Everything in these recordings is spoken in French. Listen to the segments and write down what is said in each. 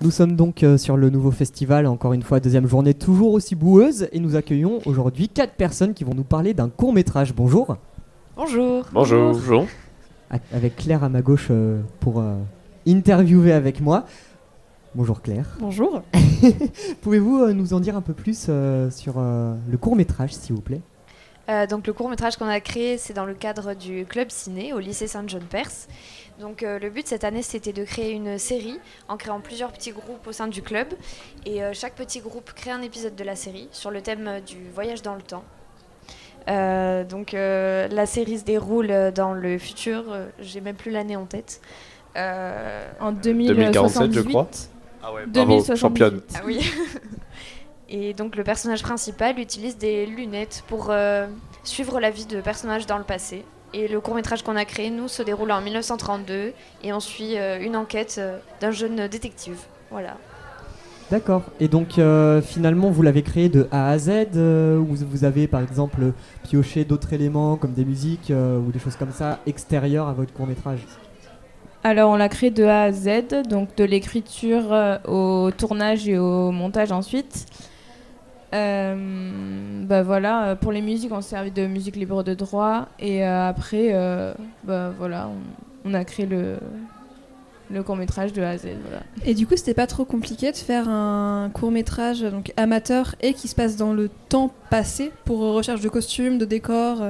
Nous sommes donc euh, sur le nouveau festival, encore une fois, deuxième journée toujours aussi boueuse, et nous accueillons aujourd'hui quatre personnes qui vont nous parler d'un court métrage. Bonjour. Bonjour. Bonjour. Bonjour. Avec Claire à ma gauche euh, pour euh, interviewer avec moi. Bonjour Claire. Bonjour. Pouvez-vous euh, nous en dire un peu plus euh, sur euh, le court métrage, s'il vous plaît? Euh, donc le court métrage qu'on a créé, c'est dans le cadre du club ciné au lycée Saint-John-Perse. Donc euh, le but cette année, c'était de créer une série en créant plusieurs petits groupes au sein du club. Et euh, chaque petit groupe crée un épisode de la série sur le thème du voyage dans le temps. Euh, donc euh, la série se déroule dans le futur, euh, j'ai même plus l'année en tête. Euh, En 2047, je 2078. crois. Ah ouais, 2078. championne. Ah oui. Et donc le personnage principal utilise des lunettes pour euh, suivre la vie de personnages dans le passé. Et le court métrage qu'on a créé, nous, se déroule en 1932 et on suit euh, une enquête euh, d'un jeune détective. Voilà. D'accord. Et donc euh, finalement, vous l'avez créé de A à Z, euh, ou vous avez par exemple pioché d'autres éléments comme des musiques euh, ou des choses comme ça extérieures à votre court métrage Alors, on l'a créé de A à Z, donc de l'écriture au tournage et au montage ensuite. Euh, bah voilà, euh, pour les musiques, on s'est servi de musique libre de droit. Et euh, après, euh, bah voilà, on, on a créé le, le court métrage de A à Z. Voilà. Et du coup, c'était pas trop compliqué de faire un court métrage donc amateur et qui se passe dans le temps passé pour recherche de costumes, de décors.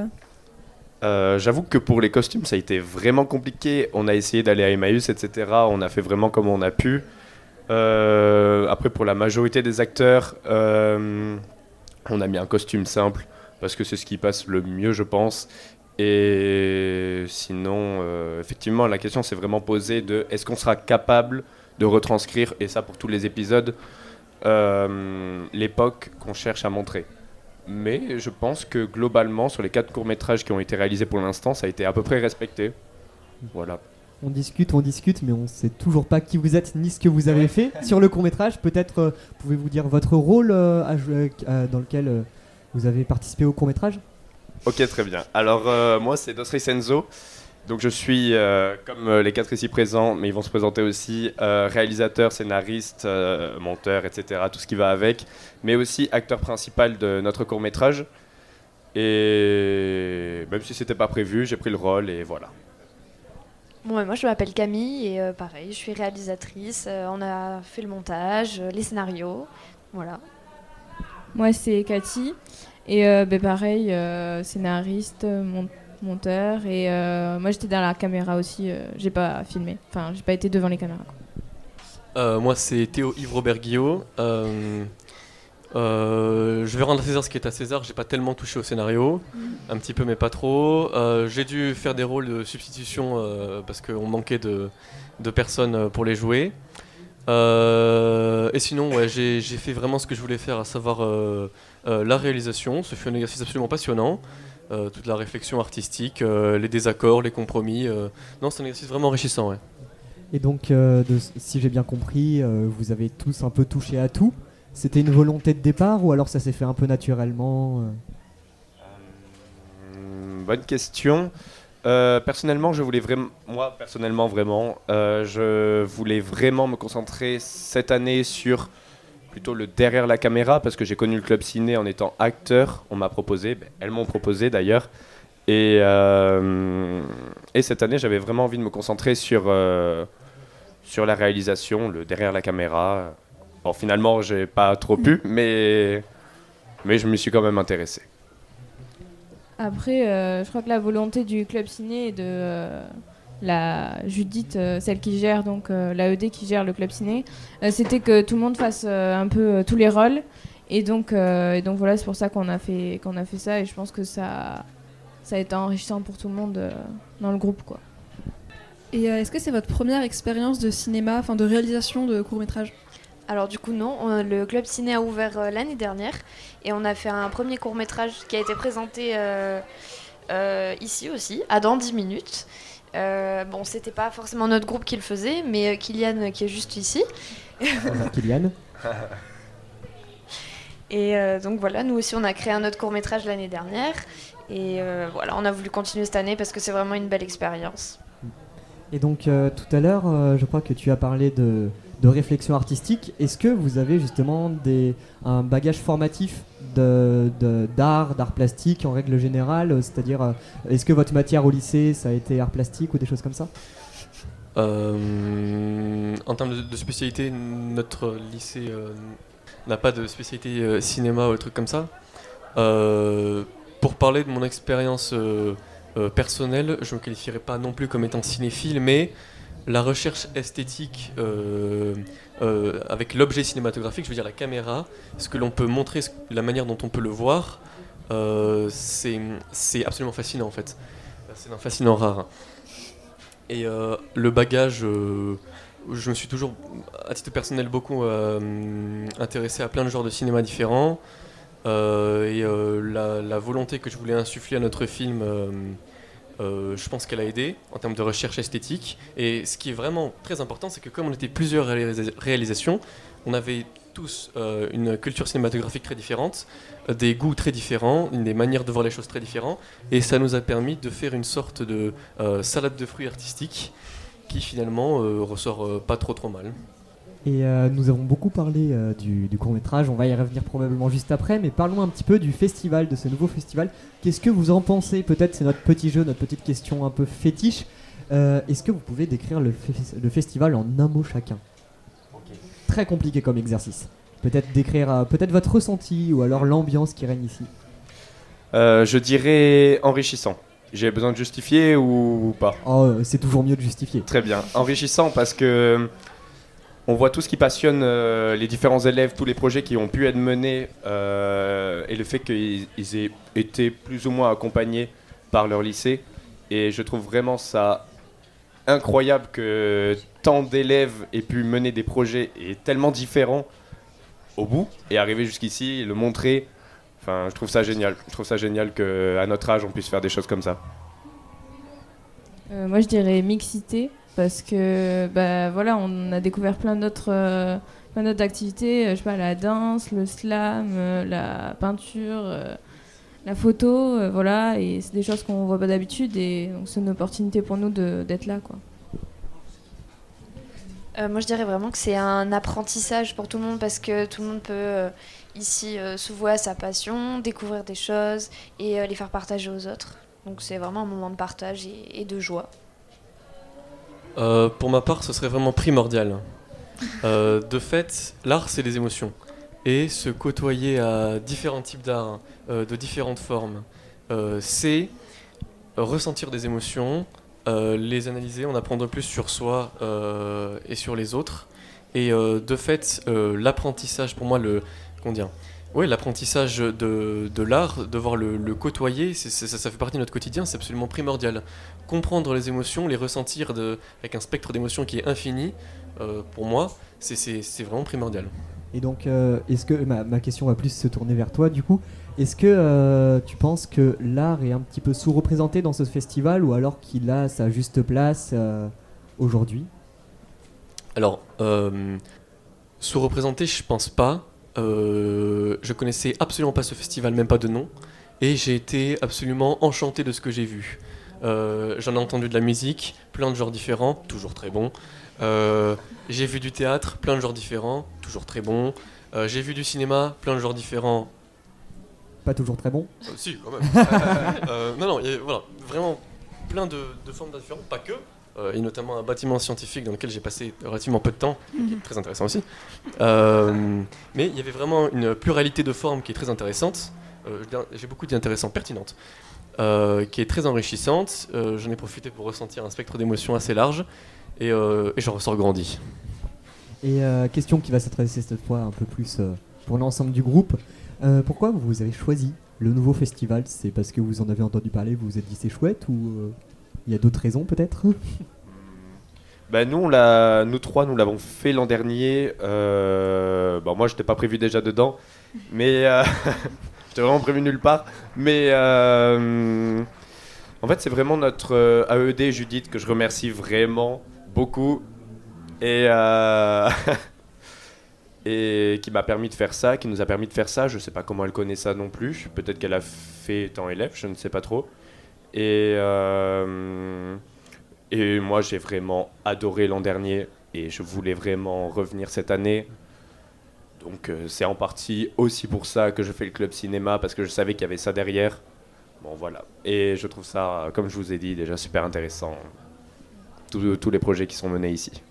Euh, J'avoue que pour les costumes, ça a été vraiment compliqué. On a essayé d'aller à Emmaüs, etc. On a fait vraiment comme on a pu. Euh, après, pour la majorité des acteurs, euh, on a mis un costume simple parce que c'est ce qui passe le mieux, je pense. Et sinon, euh, effectivement, la question s'est vraiment posée de est-ce qu'on sera capable de retranscrire, et ça pour tous les épisodes, l'époque qu'on cherche à montrer. Mais je pense que globalement, sur les quatre courts-métrages qui ont été réalisés pour l'instant, ça a été à peu près respecté. Voilà. On discute, on discute, mais on sait toujours pas qui vous êtes ni ce que vous avez fait sur le court métrage. Peut-être euh, pouvez-vous dire votre rôle euh, à euh, dans lequel vous avez participé au court métrage Ok, très bien. Alors, moi, c'est Dosrey Senzo. Donc, je suis, comme les quatre ici présents, mais ils vont se présenter aussi, réalisateur, scénariste, monteur, etc., tout ce qui va avec, mais aussi acteur principal de notre court-métrage. Et même si c'était pas prévu, j'ai pris le rôle et voilà. Bon, moi, je m'appelle Camille et euh, pareil, je suis réalisatrice. Euh, on a fait le montage, euh, les scénarios. Voilà. Moi, c'est Cathy. Et euh, ben, pareil, euh, scénariste, mon- monteur. Et euh, moi, j'étais derrière la caméra aussi. euh, j'ai pas filmé. Enfin, j'ai pas été devant les caméras. quoi. Euh, moi, c'est Théo Yves Robert Guillot. Euh, je vais rendre à César ce qui est à César. J'ai pas tellement touché au scénario, un petit peu, mais pas trop. Euh, j'ai dû faire des rôles de substitution euh, parce qu'on manquait de, de personnes pour les jouer. Euh, et sinon, ouais, j'ai j'ai fait vraiment ce que je voulais faire, à savoir euh, euh, la réalisation. Ce fut un exercice absolument passionnant. Euh, toute la réflexion artistique, euh, les désaccords, les compromis. euh. Non, c'est un exercice vraiment enrichissant. Ouais. Et donc, euh, de- si j'ai bien compris, euh, vous avez tous un peu touché à tout. C'était une volonté de départ ou alors ça s'est fait un peu naturellement euh Hmm, Bonne question. Euh, personnellement, je voulais vraiment, moi personnellement vraiment, euh, je voulais vraiment me concentrer cette année sur plutôt le derrière la caméra parce que j'ai connu le club ciné en étant acteur. On m'a proposé, ben, elles m'ont proposé d'ailleurs. Et, et cette année, j'avais vraiment envie de me concentrer sur, sur la réalisation, le derrière la caméra. Bon, finalement, j'ai pas trop pu, mais, mais je me suis quand même intéressé. Après, euh, je crois que la volonté du club ciné et de euh, la Judith, euh, celle qui gère donc euh, l'AED qui gère le club ciné, euh, c'était que tout le monde fasse euh, un peu euh, tous les rôles. Et donc, euh, et donc voilà, c'est pour ça qu'on a fait qu'on a fait ça. Et je pense que ça ça a été enrichissant pour tout le monde euh, dans le groupe, quoi. Et euh, est-ce que c'est votre première expérience de cinéma, enfin de réalisation de court métrage Alors du coup non, on- le club ciné a ouvert euh, l'année dernière et on a fait un premier court métrage qui a été présenté euh, euh, ici aussi, à dans 10 minutes. Bon, c'était pas forcément notre groupe qui le faisait, mais Kylian qui est juste ici. Kylian. Et donc voilà, nous aussi on a créé un autre court métrage l'année dernière. Et voilà, on a voulu continuer cette année parce que c'est vraiment une belle expérience. Et donc, euh, tout à l'heure, euh, je crois que tu as parlé de de réflexion artistique. Est-ce que vous avez justement des, un bagage formatif d'art, d'art plastique en règle générale C'est-à-dire, euh, est-ce que votre matière au lycée, ça a été art plastique ou des choses comme ça? Euh, en termes de, spécialité, notre lycée euh, n'a pas de spécialité euh, cinéma ou des trucs comme ça. Euh, pour parler de mon expérience euh, euh, personnelle, je ne me qualifierais pas non plus comme étant cinéphile, mais la recherche esthétique euh, euh, avec l'objet cinématographique, je veux dire la caméra, ce que l'on peut montrer, la manière dont on peut le voir, euh, c'est absolument fascinant en fait. C'est un fascinant rare. Et le bagage, je me suis toujours, à titre personnel, beaucoup intéressé à plein de genres de cinéma différents. Et la volonté que je voulais insuffler à notre film, euh, je pense qu'elle a aidé en termes de recherche esthétique. Et ce qui est vraiment très important, c'est que comme on était plusieurs réalisa- réalisations, on avait tous euh, une culture cinématographique très différente, euh, des goûts très différents, des manières de voir les choses très différentes. Et ça nous a permis de faire une sorte de salade de fruits artistique qui finalement ressort pas trop trop mal. Et euh, nous avons beaucoup parlé euh, du, court métrage, on va y revenir probablement juste après, mais parlons un petit peu du festival, de ce nouveau festival. Qu'est-ce que vous en pensez? Peut-être c'est notre petit jeu, notre petite question un peu fétiche. Euh, Est-ce que vous pouvez décrire le, fe- le festival en un mot chacun? Très compliqué comme exercice. Peut-être décrire peut-être votre ressenti ou alors l'ambiance qui règne ici. Je dirais enrichissant. J'ai besoin de justifier ou pas? Oh, c'est toujours mieux de justifier. Très bien. Enrichissant parce que on voit tout ce qui passionne euh, les différents élèves, tous les projets qui ont pu être menés euh, et le fait qu'ils ils aient été plus ou moins accompagnés par leur lycée. Et je trouve vraiment ça incroyable que tant d'élèves aient pu mener des projets et tellement différents au bout et arriver jusqu'ici et le montrer. Enfin, je trouve ça génial. Je trouve ça génial qu'à notre âge, on puisse faire des choses comme ça. Euh, moi, je dirais mixité parce que bah voilà, on a découvert plein d'autres euh, activités, euh, je sais pas la danse, le slam, euh, la peinture, euh, la photo, voilà, et c'est des choses qu'on voit pas d'habitude et donc c'est une opportunité pour nous d'être là quoi. Moi, je dirais vraiment que c'est un apprentissage pour tout le monde parce que tout le monde peut ici s'ouvrir à sa passion, découvrir des choses et les faire partager aux autres. Donc, c'est vraiment un moment de partage et de joie. Euh, pour ma part, ce serait vraiment primordial. Euh, de fait, l'art, c'est les émotions. Et se côtoyer à différents types d'art, euh, de différentes formes, c'est ressentir des émotions, les analyser, en apprendre plus sur soi et sur les autres. Et de fait, l'apprentissage, pour moi, le, comment dire, ouais, l'apprentissage de, de l'art, devoir le, le côtoyer, ça, ça fait partie de notre quotidien, c'est absolument primordial. Comprendre les émotions, les ressentir de, avec un spectre d'émotions qui est infini, euh, pour moi, c'est- vraiment primordial. Et donc, euh, est-ce que ma, ma question va plus se tourner vers toi du coup Est-ce que euh, tu penses que l'art est un petit peu sous-représenté dans ce festival ou alors qu'il a sa juste place aujourd'hui? Alors, sous-représenté, je pense pas. Euh, je connaissais absolument pas ce festival, même pas de nom. Et j'ai été absolument enchanté de ce que j'ai vu. Euh, J'en ai entendu de la musique, plein de genres différents, toujours très bon. Euh, j'ai vu du théâtre, plein de genres différents, toujours très bon. Euh, j'ai vu du cinéma, plein de genres différents, Pas toujours très bon si, quand même. Non, non, y a- voilà, vraiment plein de, de formes différentes, pas que. Euh, et notamment un bâtiment scientifique dans lequel j'ai passé relativement peu de temps, qui est très intéressant aussi. Euh, mais il y avait vraiment une pluralité de formes qui est très intéressante. Euh, j'ai beaucoup dit intéressant, pertinente, euh, qui est très enrichissante. Euh, J'en ai profité pour ressentir un spectre d'émotions assez large et, euh, et j'en ressors grandi. Et euh, question qui va s'adresser cette fois un peu plus euh, pour l'ensemble du groupe. Euh, pourquoi vous avez choisi le nouveau festival? C'est parce que vous en avez entendu parler, vous vous êtes dit c'est chouette ou euh, il y a d'autres raisons peut-être? Bah, nous, nous trois, nous l'avons fait l'an dernier. Euh, bon, moi, je n'étais pas prévu déjà dedans, mais euh, j'étais vraiment prévu nulle part. Mais euh, en fait, c'est vraiment notre euh, AED Judith que je remercie vraiment beaucoup et euh, et qui m'a permis de faire ça, qui nous a permis de faire ça. Je sais pas comment elle connaît ça non plus. Peut-être qu'elle a fait étant élève, je ne sais pas trop. Et euh, et moi, j'ai vraiment adoré l'an dernier. et je voulais vraiment revenir cette année. Donc euh, c'est en partie aussi pour ça que je fais le club cinéma, parce que je savais qu'il y avait ça derrière. Bon voilà. Et je trouve ça, comme je vous ai dit, déjà super intéressant. Tous les projets qui sont menés ici.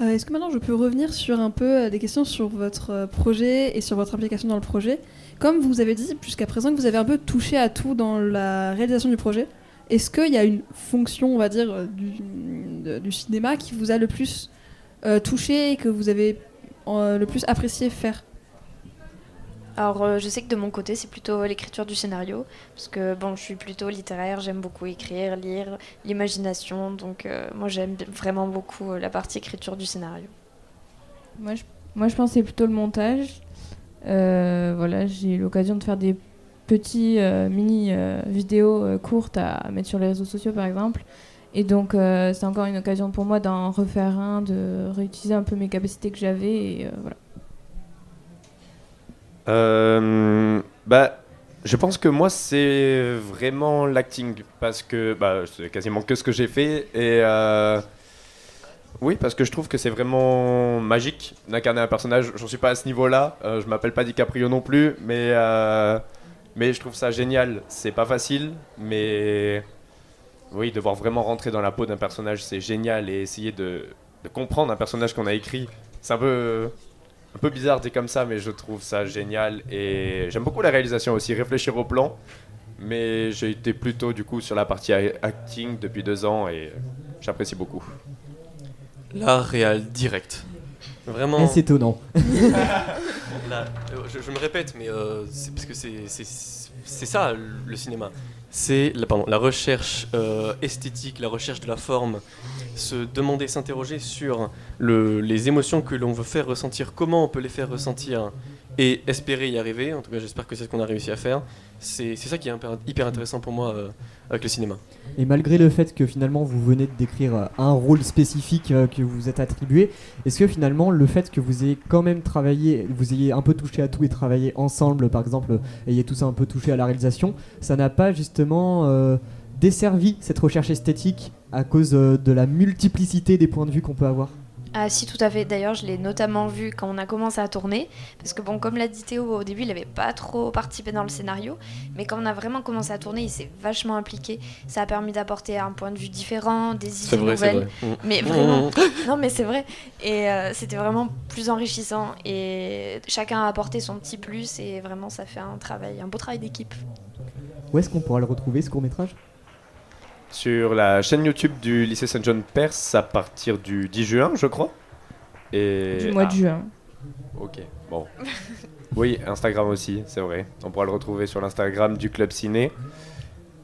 Euh, Est-ce que maintenant je peux revenir sur un peu euh, des questions sur votre euh, projet et sur votre implication dans le projet? Comme vous avez dit jusqu'à présent que vous avez un peu touché à tout dans la réalisation du projet, est-ce qu'il y a une fonction, on va dire, du, cinéma qui vous a le plus touché et que vous avez le plus apprécié faire? Alors, euh, je sais que de mon côté, c'est plutôt l'écriture du scénario, parce que bon, je suis plutôt littéraire, j'aime beaucoup écrire, lire, l'imagination, donc euh, moi j'aime vraiment beaucoup euh, la partie écriture du scénario. Moi, je, moi, je c'est plutôt le montage. Voilà, j'ai eu l'occasion de faire des petits mini vidéos courtes à, mettre sur les réseaux sociaux, par exemple. Et donc, c'est encore une occasion pour moi d'en refaire un, de réutiliser un peu mes capacités que j'avais. Et voilà. Euh, bah, je pense que moi, c'est vraiment l'acting. Parce que bah, c'est quasiment que ce que j'ai fait. Et euh, oui, parce que je trouve que c'est vraiment magique d'incarner un personnage. J'en suis pas à ce niveau-là. Euh, je m'appelle pas DiCaprio non plus. Mais, euh, mais je trouve ça génial. C'est pas facile. Mais oui, devoir vraiment rentrer dans la peau d'un personnage, c'est génial. Et essayer de, de comprendre un personnage qu'on a écrit, c'est un peu un peu bizarre dit comme ça, mais je trouve ça génial. Et j'aime beaucoup la réalisation aussi, réfléchir au plan. Mais j'ai été plutôt du coup sur la partie acting depuis deux ans et j'apprécie beaucoup. La réal direct. Vraiment. C'est étonnant. Euh, je, me répète, mais euh, c'est parce que c'est- ça le cinéma. C'est la, recherche euh, esthétique, la recherche de la forme, se demander, s'interroger sur le- les émotions que l'on veut faire ressentir, comment on peut les faire ressentir et espérer y arriver. En tout cas, j'espère que c'est ce qu'on a réussi à faire. C'est ça qui est hyper, intéressant pour moi euh, avec le cinéma. Et malgré le fait que finalement vous venez de décrire euh, un rôle spécifique euh, que vous êtes attribué, est-ce que finalement le fait que vous ayez quand même travaillé, vous ayez un peu touché à tout et travaillé ensemble, par exemple, ayez tous un peu touché à la réalisation, ça n'a pas justement desservi cette recherche esthétique à cause de la multiplicité des points de vue qu'on peut avoir? Ah si, tout à fait. D'ailleurs, je l'ai notamment vu quand on a commencé à tourner. Parce que bon, comme l'a dit Théo, au début, il n'avait pas trop participé dans le scénario. Mais quand on a vraiment commencé à tourner, il s'est vachement impliqué. Ça a permis d'apporter un point de vue différent, des idées vrai, nouvelles. vrai. Mm. Mais vraiment, non mais c'est vrai. Et euh, c'était vraiment plus enrichissant. Et chacun a apporté son petit plus. Et vraiment, ça fait un travail, un beau travail d'équipe. Où est-ce qu'on pourra le retrouver ce court métrage Sur la chaîne YouTube du lycée Saint-John Perse à partir du 10 juin, je crois. Et... Du mois Ah, de juin. Ok, bon. Oui, Instagram aussi, c'est vrai. On pourra le retrouver sur l'Instagram du Club Ciné,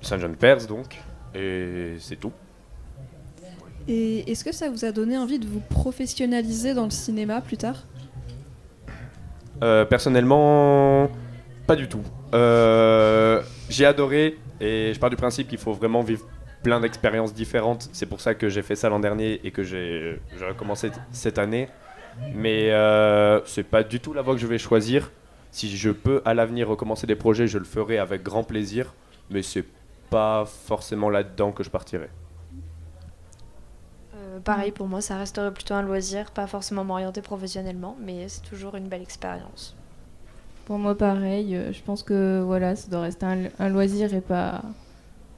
Saint-John Perse donc. Et c'est tout. Et est-ce que ça vous a donné envie de vous professionnaliser dans le cinéma plus tard? Euh, personnellement, pas du tout. Euh, J'ai adoré et je pars du principe qu'il faut vraiment vivre plein d'expériences différentes. C'est pour ça que j'ai fait ça l'an dernier et que j'ai recommencé cette année. Mais euh, c'est pas du tout la voie que je vais choisir. Si je peux à l'avenir recommencer des projets, je le ferai avec grand plaisir. Mais c'est pas forcément là-dedans que je partirai. Euh, pareil pour moi, ça resterait plutôt un loisir, pas forcément m'orienter professionnellement, mais c'est toujours une belle expérience. Pour moi, pareil. euh, je pense que voilà, ça doit rester un, un loisir et pas,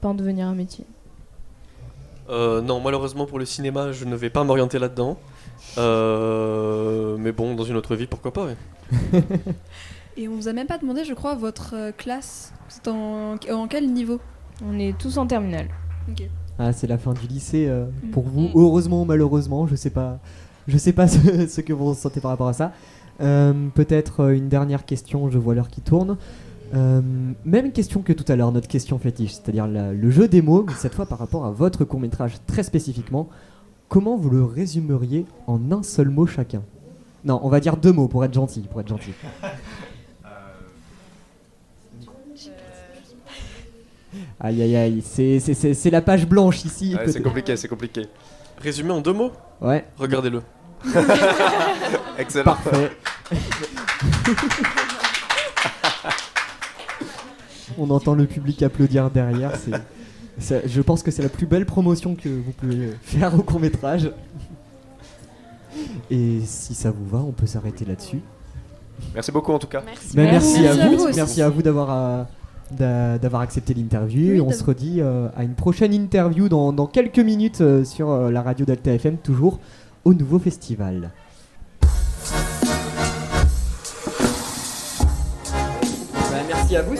pas en devenir un métier. Euh, non, malheureusement pour le cinéma, je ne vais pas m'orienter là-dedans. Euh, mais bon, dans une autre vie, pourquoi pas. ouais. Et on vous a même pas demandé, je crois, votre euh, classe. C'est en, en quel niveau? On est tous en terminale. Ah, c'est la fin du lycée euh, Mm. pour vous. Mm. Heureusement ou malheureusement, je sais pas. Je sais pas ce, ce que vous ressentez par rapport à ça. Euh, Peut-être une dernière question. Je vois l'heure qui tourne. Euh, même question que tout à l'heure, notre question fétiche, c'est-à-dire le jeu des mots, mais cette fois par rapport à votre court métrage très spécifiquement. Comment vous le résumeriez en un seul mot chacun? Non, on va dire deux mots pour être gentil. Pour être gentil. Aïe aïe aïe, c'est- c'est c'est- c'est la page blanche ici. Ouais, c'est compliqué, c'est compliqué. Résumé en deux mots, Ouais, regardez-le. Excellent. parfait. On entend le public applaudir derrière. c'est- c'est- je pense que c'est la plus belle promotion que vous pouvez faire au court métrage. Et si ça vous va, on peut s'arrêter là-dessus. Merci beaucoup en tout cas. Merci. Ben, merci, Merci à à vous, merci à vous d'avoir euh, d'a- d'avoir accepté l'interview. Oui, on se redit euh, à une prochaine interview dans, dans quelques minutes euh, sur euh, la radio d'Alta FM, toujours au nouveau festival. merci à vous,